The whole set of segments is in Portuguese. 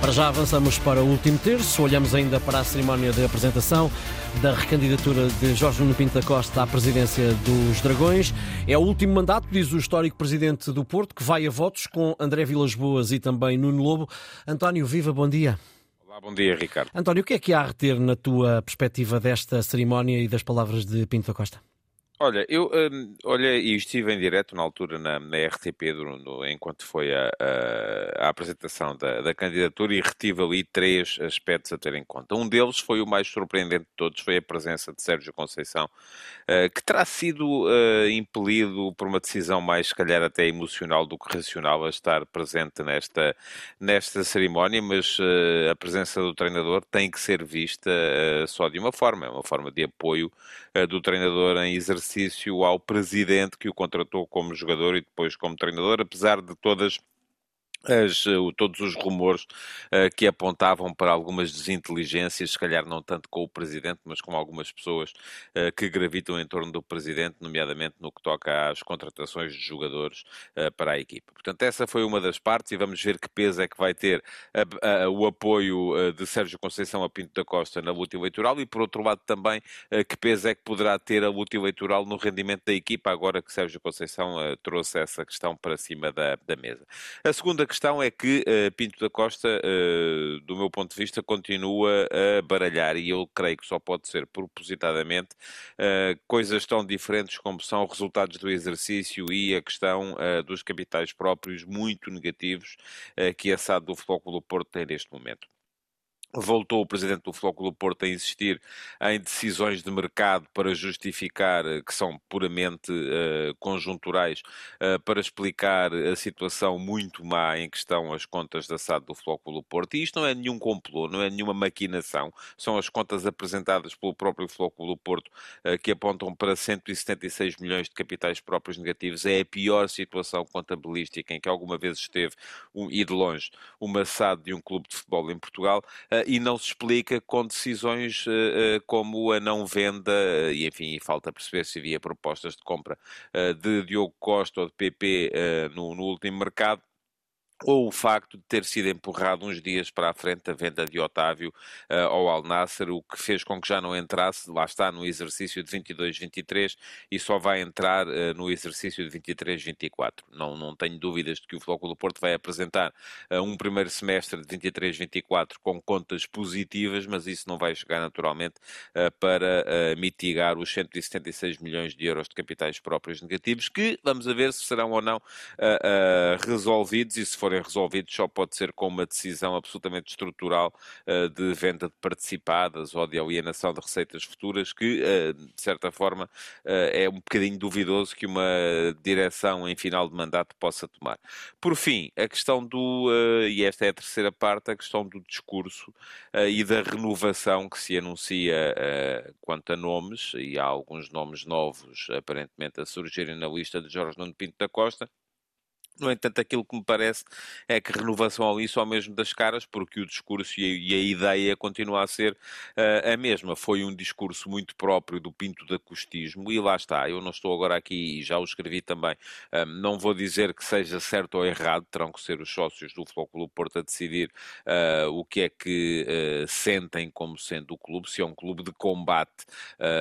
Para já avançamos para o último terço, olhamos ainda para a cerimónia de apresentação da recandidatura de Jorge Nuno Pinto da Costa à presidência dos Dragões. É o último mandato, diz o histórico presidente do Porto, que vai a votos com André Vilas Boas e também Nuno Lobo. António, viva, bom dia. Olá, bom dia, Ricardo. António, o que é que há a reter na tua perspectiva desta cerimónia e das palavras de Pinto da Costa? Olha, eu um, olhei e estive em direto na altura na, na RTP do, enquanto foi a, a, a apresentação da, da, candidatura e retive ali três aspectos a ter em conta. Um deles foi o mais surpreendente de todos, foi a presença de Sérgio Conceição, uh, que terá sido uh, impelido por uma decisão mais, se calhar, até emocional do que racional a estar presente nesta, nesta cerimónia, mas uh, a presença do treinador tem que ser vista só de uma forma, é uma forma de apoio do treinador em exercício exercício ao presidente que o contratou como jogador e depois como treinador, apesar de todas as, eh, todos os rumores uh, que apontavam para algumas desinteligências, se calhar não tanto com o Presidente, mas com algumas pessoas uh, que gravitam em torno do Presidente, nomeadamente no que toca às contratações de jogadores uh, para a equipa. Portanto, essa foi uma das partes e vamos ver que peso é que vai ter a, a, o apoio de Sérgio Conceição a Pinto da Costa na luta eleitoral e, por outro lado, também que peso é que poderá ter a luta eleitoral no rendimento da equipa, agora que Sérgio Conceição trouxe essa questão para cima da, da mesa. A segunda questão é que uh, Pinto da Costa, uh, do meu ponto de vista, continua a baralhar, e eu creio que só pode ser propositadamente, uh, coisas tão diferentes como são resultados do exercício e a questão dos capitais próprios muito negativos que a SAD do Futebol do Porto tem neste momento. Voltou o presidente do Flóculo Porto a insistir em decisões de mercado para justificar, eh, que são puramente uh, conjunturais, uh, para explicar a situação muito má em que estão as contas da SAD do Flóculo Porto. E isto não é nenhum complô, não é nenhuma maquinação. São as contas apresentadas pelo próprio Flóculo Porto uh, que apontam para 176 milhões de capitais próprios negativos. É a pior situação contabilística em que alguma vez esteve, um, e de longe, uma SAD de um clube de futebol em Portugal e não se explica com decisões eh, eh, como a não venda, eh, e enfim, falta perceber se havia propostas de compra de Diogo Costa ou de PP no, no último mercado ou o facto de ter sido empurrado uns dias para a frente a venda de Otávio uh, ao Al Nasser, o que fez com que já não entrasse, lá está, no exercício de 22-23 e só vai entrar uh, no exercício de 23-24. Não, não tenho dúvidas de que o Flóculo do Porto vai apresentar uh, um primeiro semestre de 23-24 com contas positivas, mas isso não vai chegar naturalmente para mitigar os 176 milhões de euros de capitais próprios negativos, que vamos ver se serão ou não resolvidos e se for forem resolvidos só pode ser com uma decisão absolutamente estrutural uh, de venda de participadas ou de alienação de receitas futuras, que, uh, de certa forma, uh, é um bocadinho duvidoso que uma direção em final de mandato possa tomar. Por fim, a questão do, e esta é a terceira parte, a questão do discurso e da renovação que se anuncia quanto a nomes, e há alguns nomes novos aparentemente a surgirem na lista de Jorge Nuno Pinto da Costa. No entanto, aquilo que me parece é que renovação ali só mesmo das caras, porque o discurso e a, ideia continua a ser uh, a mesma. Foi um discurso muito próprio do Pinto da Costismo, e lá está. Eu não estou agora aqui, e já o escrevi também, uh, não vou dizer que seja certo ou errado, terão que ser os sócios do Flóculo Porto a decidir uh, o que é que sentem como sendo o clube, se é um clube de combate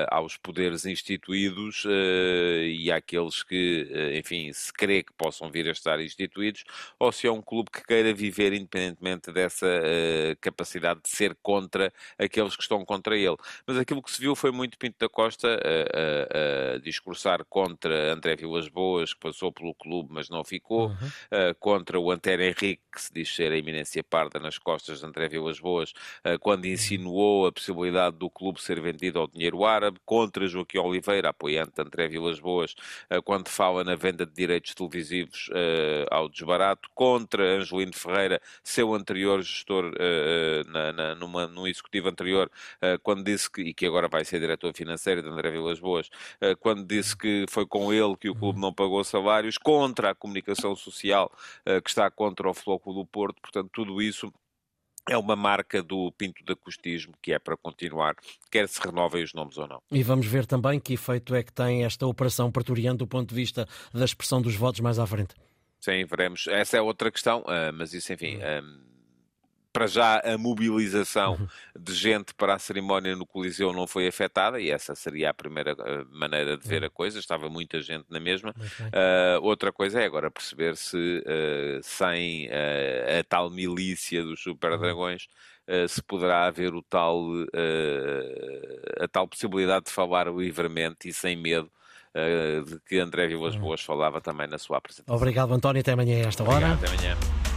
aos poderes instituídos e àqueles que, enfim, se crê que possam vir a estar instituídos, ou se é um clube que queira viver independentemente dessa uh, capacidade de ser contra aqueles que estão contra ele. Mas aquilo que se viu foi muito Pinto da Costa a, a, a discursar contra André Vilas Boas, que passou pelo clube, mas não ficou, uhum. uh, contra o Antero Henrique, que se diz ser a iminência parda nas costas de André Vilas Boas, uh, quando uhum. insinuou a possibilidade do clube ser vendido ao dinheiro árabe, contra Joaquim Oliveira, apoiante de André Vilas Boas, quando fala na venda de direitos televisivos uh, ao desbarato, contra Angelino Ferreira, seu anterior gestor uh, na, na, numa, num executivo anterior, quando disse que, e que agora vai ser diretor financeiro de André Vilas Boas, quando disse que foi com ele que o clube não pagou salários, contra a comunicação social que está contra o Floco do Porto, portanto, tudo isso é uma marca do Pinto da Costismo que é para continuar, quer se renovem os nomes ou não. E vamos ver também que efeito é que tem esta operação pretoriana do ponto de vista da expressão dos votos mais à frente. Sim, veremos. Essa é outra questão, uh, mas isso, enfim, uh, para já a mobilização uhum. de gente para a cerimónia no Coliseu não foi afetada e essa seria a primeira uh, maneira de ver uhum. a coisa. Estava muita gente na mesma. Uh, outra coisa é agora perceber se uh, sem a tal milícia dos super dragões uhum. se poderá haver o tal, a tal possibilidade de falar livremente e sem medo de que André Vilas Boas falava também na sua apresentação. Obrigado, António. Até amanhã a esta hora. Obrigado, até amanhã.